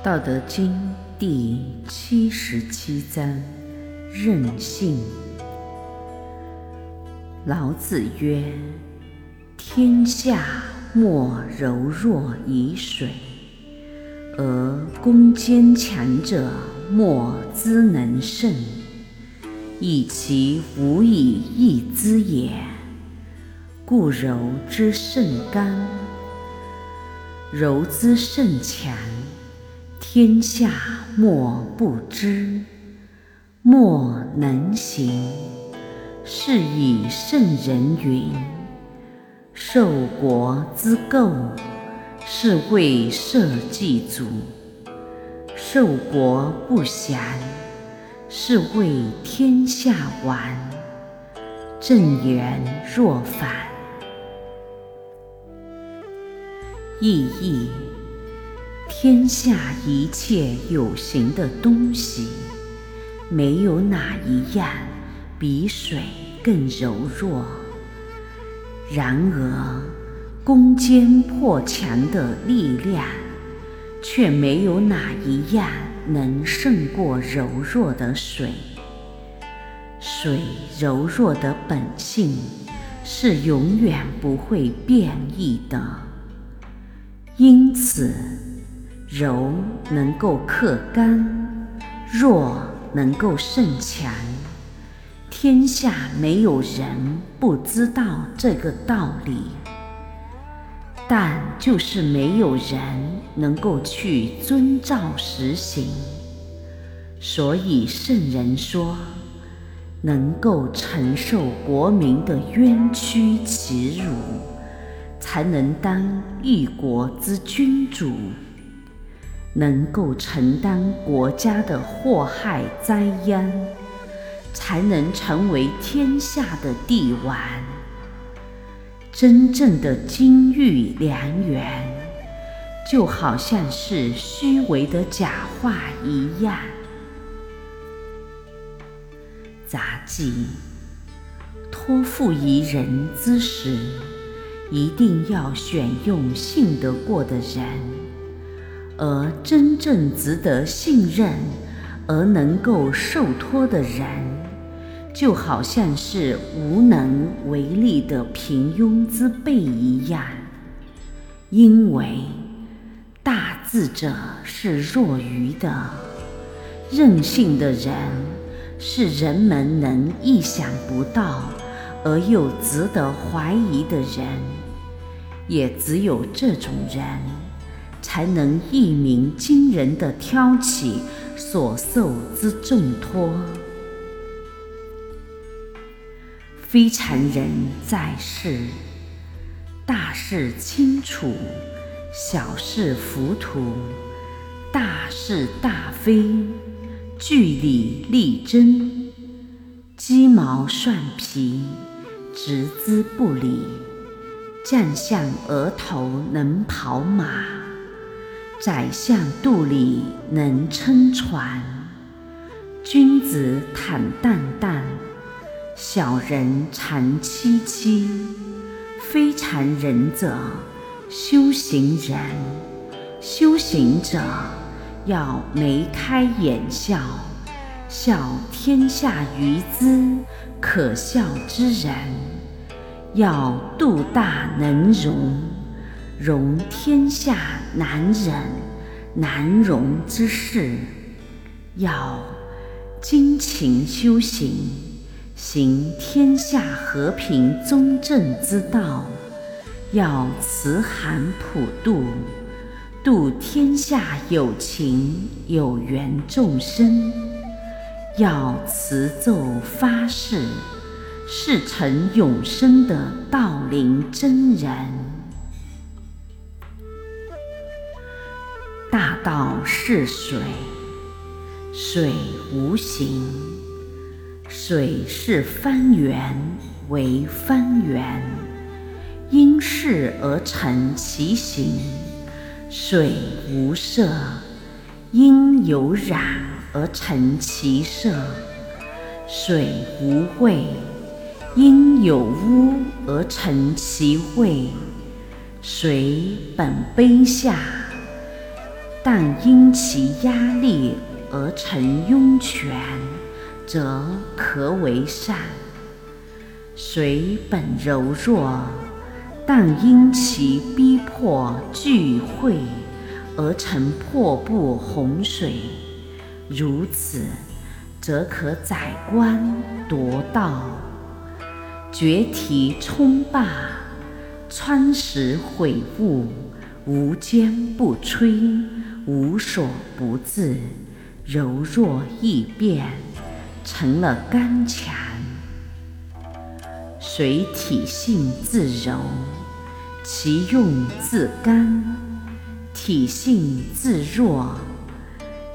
《道德经》第七十七章：任性。老子曰：“天下莫柔弱以水，而攻坚强者莫之能胜，以其无以易之也。故柔之胜刚，柔之胜强。”天下莫不知，莫能行。是以圣人云：“受国之垢，是谓社稷主；受国不祥，是谓天下完。”正言若反。意义。天下一切有形的东西，没有哪一样比水更柔弱。然而，攻坚破墙的力量，却没有哪一样能胜过柔弱的水。水柔弱的本性是永远不会变异的，因此。柔能够克刚，弱能够胜强。天下没有人不知道这个道理，但就是没有人能够去遵照实行。所以圣人说，能够承受国民的冤屈耻辱，才能当一国之君主。能够承担国家的祸害灾殃，才能成为天下的帝王。真正的金玉良缘，就好像是虚伪的假话一样。杂技托付于人之时，一定要选用信得过的人。而真正值得信任而能够受托的人，就好像是无能为力的平庸之辈一样。因为大智者是弱愚的，任性的人是人们能意想不到而又值得怀疑的人，也只有这种人。才能一鸣惊人的挑起所受之重托。非常人在世，大事清楚，小事浮屠，大是大非，据理力争，鸡毛蒜皮，置之不理。将相额头能跑马。宰相肚里能撑船，君子坦荡荡，小人长戚戚。非常人者，修行人。修行者要眉开眼笑，笑天下愚资可笑之人；要肚大能容。容天下难忍难容之事，要精勤修行，行天下和平中正之道；要慈寒普度，度天下有情有缘众生；要持咒发誓，是成永生的道灵真人。道是水，水无形，水是方圆为方圆，因势而成其形；水无色，因有染而成其色；水无味，因有污而成其味。水本卑下。但因其压力而成拥泉，则可为善；水本柔弱，但因其逼迫聚会而成破布洪水，如此，则可载官夺道，决堤冲坝，穿石毁物，无坚不摧，无所不至，柔弱易变，成了刚强。水体性自柔，其用自刚；体性自弱，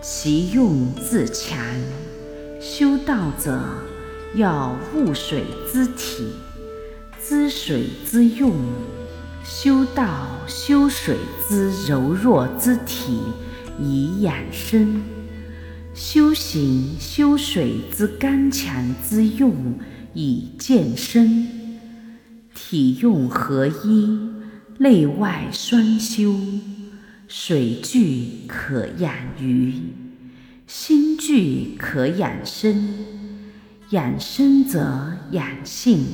其用自强。修道者要悟水之体，知水之用。修道修水之柔弱之体以养生，修行修水之刚强之用以健身。体用合一，内外双修。水聚可养鱼，心聚可养生。养生则养性，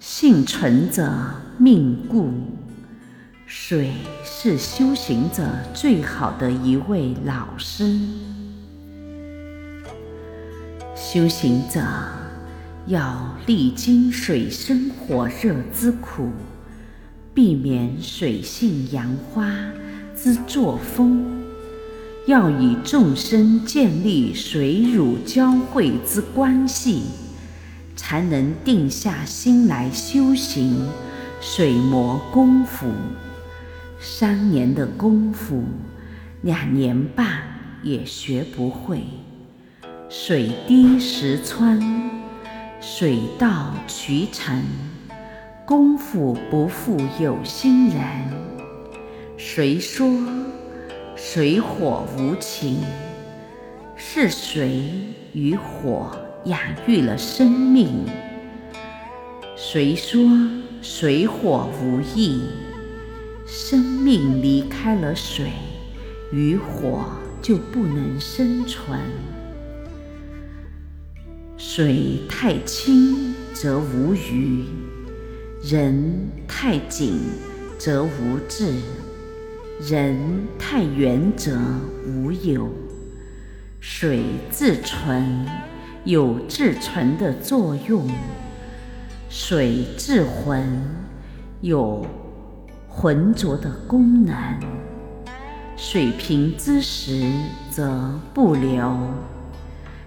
性存则命固。水是修行者最好的一位老师。修行者要历经水深火热之苦，避免水性杨花之作风，要与众生建立水乳交汇之关系，才能定下心来修行水磨功夫。三年的功夫，两年半也学不会。水滴石穿，水到渠成，功夫不负有心人。谁说水火无情？是水与火养育了生命。谁说水火无意？生命离开了水与火，就不能生存。水太清则无鱼，人太紧则无志，人太圆则无有。水自存，有自存的作用；水自浑，有。浑浊的功能，水平之时则不流，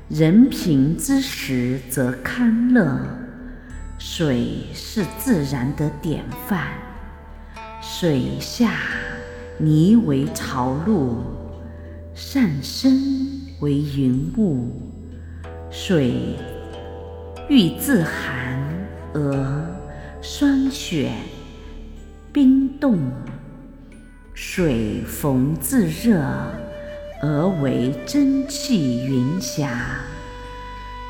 人平之时则康乐。水是自然的典范，水下泥为潮露，上升为云雾。水遇自寒而霜雪。冰冻，水逢自热而为蒸汽云霞，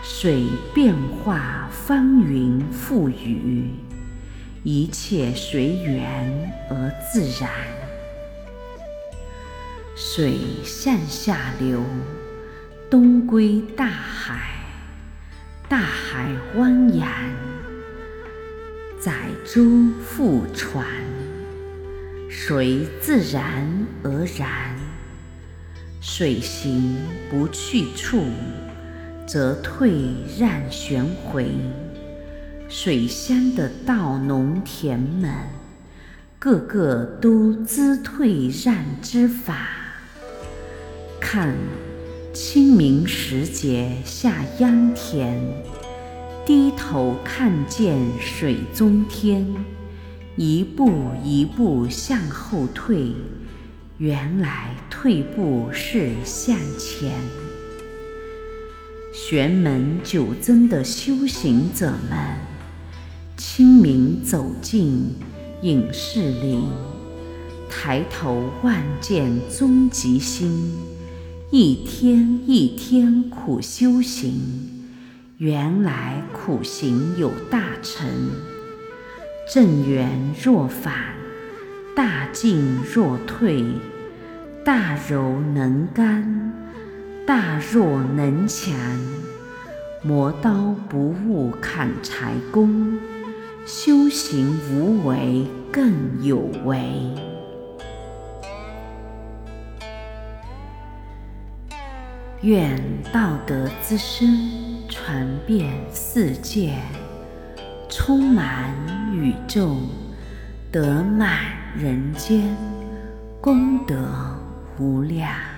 水变化翻云覆雨，一切随缘而自然。水向下流，东归大海，大海汪洋，载舟覆船。水自然而然，水行不去处，则退让旋回。水乡的稻农田们，个个都知退让之法。看清明时节下秧田，低头看见水中天。一步一步向后退，原来退步是向前。玄门九真的修行者们，清明走进隐士林，抬头望见终极心，一天一天苦修行，原来苦行有大成。正缘若反，大进若退，大柔能干，大弱能强。磨刀不误砍柴工，修行无为更有为。愿道德之声传遍世界，充满宇宙，得满人间，功德无量。